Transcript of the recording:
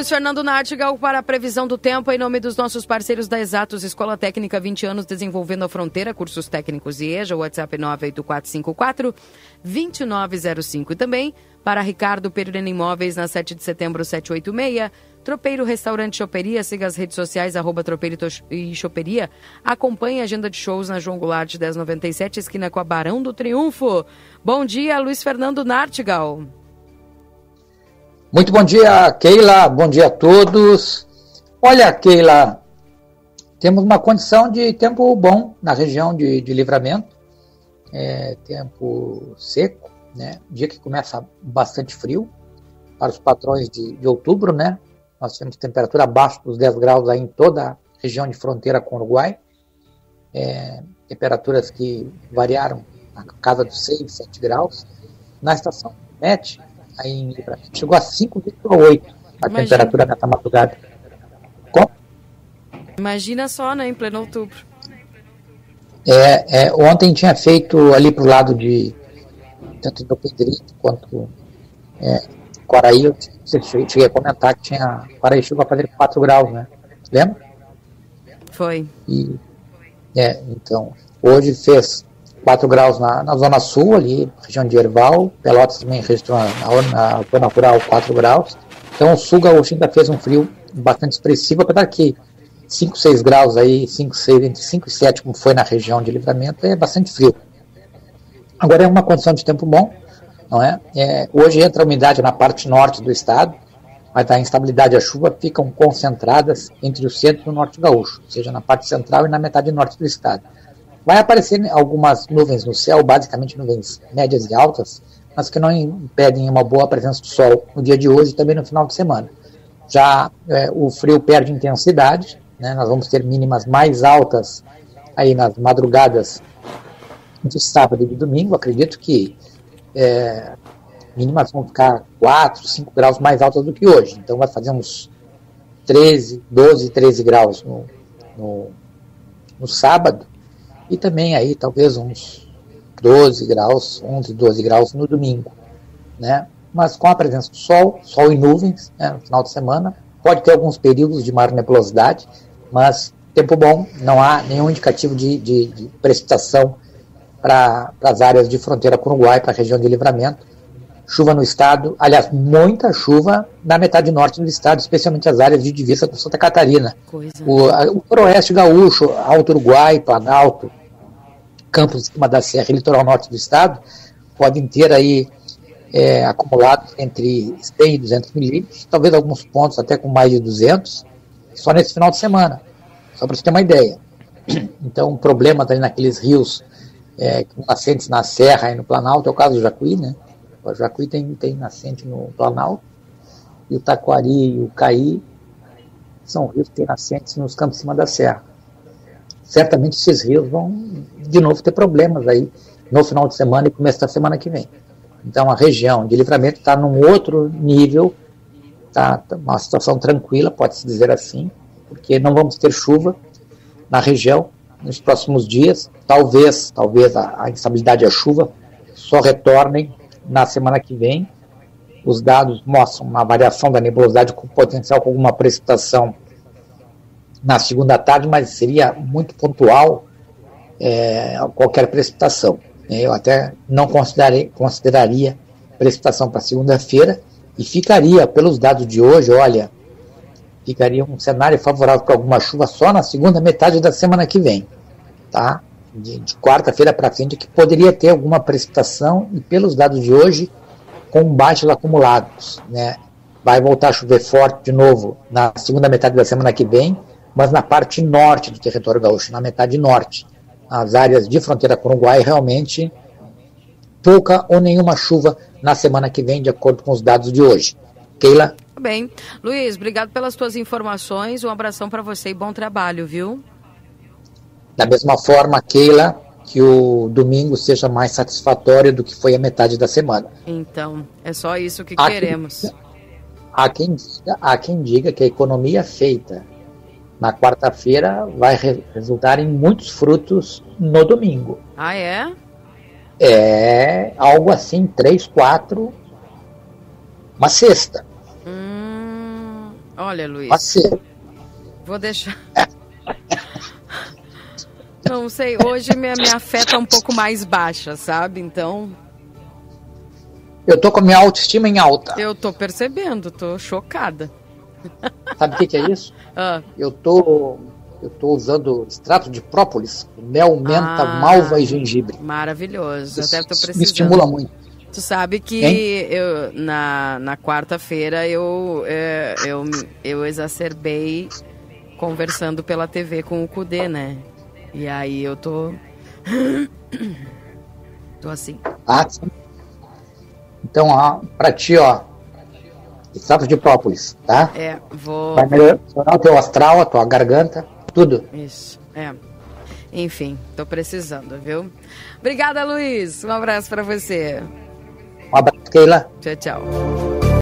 Luiz Fernando Nartigal para a previsão do tempo em nome dos nossos parceiros da Exatos Escola Técnica 20 anos desenvolvendo a fronteira, cursos técnicos e EJA, WhatsApp 98454 2905 e também para Ricardo Pereira Imóveis, na 7 de setembro, 786. Tropeiro Restaurante Choperia, siga as redes sociais, arroba Tropeiro e Choperia. Acompanhe a agenda de shows na João Goulart 1097, esquina com a Barão do Triunfo. Bom dia, Luiz Fernando Nartigal. Muito bom dia, Keila. Bom dia a todos. Olha, Keila, temos uma condição de tempo bom na região de, de livramento. É, tempo seco, né? Dia que começa bastante frio para os patrões de, de outubro, né? Nós temos temperatura abaixo dos 10 graus aí em toda a região de fronteira com o Uruguai. É, temperaturas que variaram na casa dos 6, 7 graus. Na estação MET, em chegou a 5,8 a Imagina. temperatura nessa madrugada. Como? Imagina só, né, em pleno outubro. É, é, ontem tinha feito ali pro lado de tanto do Pedrito quanto é, Quaraí, eu cheguei a comentar que tinha Quaraí chegou a fazer 4 graus, né? Lembra? Foi. E, é, então, hoje fez 4 graus na, na zona sul, ali, região de Erval, Pelotas também registrou na, na zona rural 4 graus. Então o sul gaúcho ainda fez um frio bastante expressivo, apesar que 5, 6 graus aí, 5, 6, entre 5 e 7, como foi na região de livramento, é bastante frio. Agora é uma condição de tempo bom, não é? é hoje entra a umidade na parte norte do estado, mas a instabilidade a chuva ficam concentradas entre o centro e o norte gaúcho, ou seja, na parte central e na metade norte do estado. Vai aparecer algumas nuvens no céu, basicamente nuvens médias e altas, mas que não impedem uma boa presença do sol no dia de hoje e também no final de semana. Já é, o frio perde intensidade, né, nós vamos ter mínimas mais altas aí nas madrugadas de sábado e de domingo, acredito que é, mínimas vão ficar 4, 5 graus mais altas do que hoje. Então vai fazer uns 13, 12, 13 graus no, no, no sábado e também aí talvez uns 12 graus, 11, 12 graus no domingo, né? Mas com a presença do sol, sol e nuvens, né, no final de semana, pode ter alguns períodos de maior nebulosidade, mas tempo bom, não há nenhum indicativo de, de, de precipitação para as áreas de fronteira com o Uruguai, para a região de livramento. Chuva no estado, aliás, muita chuva na metade norte do estado, especialmente as áreas de divisa com Santa Catarina. O, o Oeste Gaúcho, Alto Uruguai, Planalto, Campos de cima da Serra e litoral norte do estado, podem ter aí é, acumulados entre 100 e 200 milímetros, talvez alguns pontos até com mais de 200, só nesse final de semana, só para você ter uma ideia. Então, um problema também naqueles rios é, nascentes na Serra e no Planalto, é o caso do Jacuí, né? O Jacuí tem, tem nascente no Planalto, e o Taquari e o Caí são rios que têm nascentes nos campos de cima da Serra. Certamente esses rios vão de novo ter problemas aí no final de semana e começo da semana que vem. Então a região de livramento está num outro nível, está tá uma situação tranquila, pode-se dizer assim, porque não vamos ter chuva na região nos próximos dias. Talvez, talvez a, a instabilidade e a chuva só retornem na semana que vem. Os dados mostram uma variação da nebulosidade com potencial com alguma precipitação na segunda tarde, mas seria muito pontual é, qualquer precipitação. Eu até não consideraria precipitação para segunda-feira e ficaria, pelos dados de hoje, olha, ficaria um cenário favorável para alguma chuva só na segunda metade da semana que vem, tá? De, de quarta-feira para frente, que poderia ter alguma precipitação e pelos dados de hoje, com baixos acumulados, né? Vai voltar a chover forte de novo na segunda metade da semana que vem, mas na parte norte do território gaúcho, na metade norte. As áreas de fronteira com o Uruguai realmente pouca ou nenhuma chuva na semana que vem, de acordo com os dados de hoje. Keila? Bem. Luiz, obrigado pelas tuas informações. Um abração para você e bom trabalho, viu? Da mesma forma, Keila, que o domingo seja mais satisfatório do que foi a metade da semana. Então, é só isso que Aqui, queremos. há quem, diga, há quem diga que a economia feita na quarta-feira vai re resultar em muitos frutos no domingo. Ah, é? É algo assim, três, quatro, uma sexta. Hum, olha, Luiz. Uma sexta. Vou deixar. Não sei, hoje minha, minha fé tá um pouco mais baixa, sabe? Então. Eu tô com a minha autoestima em alta. Eu tô percebendo, tô chocada. Sabe o que, que, é isso? Ah. Eu tô. Eu tô usando extrato de própolis, mel, menta, ah, malva e gengibre. Maravilhoso. Isso, Até tô precisando. Me estimula muito. Tu sabe que eu, na, na quarta-feira eu, é, eu, eu exacerbei conversando pela TV com o Kudê, né? E aí eu tô. tô assim. Ah, sim. Então, ó, pra ti, ó, extrato de própolis, tá? É, vou. Vai melhorar o teu astral, a tua garganta, tudo. Isso, é. Enfim, tô precisando, viu? Obrigada, Luiz. Um abraço para você. Um abraço, Keila. Tchau, tchau.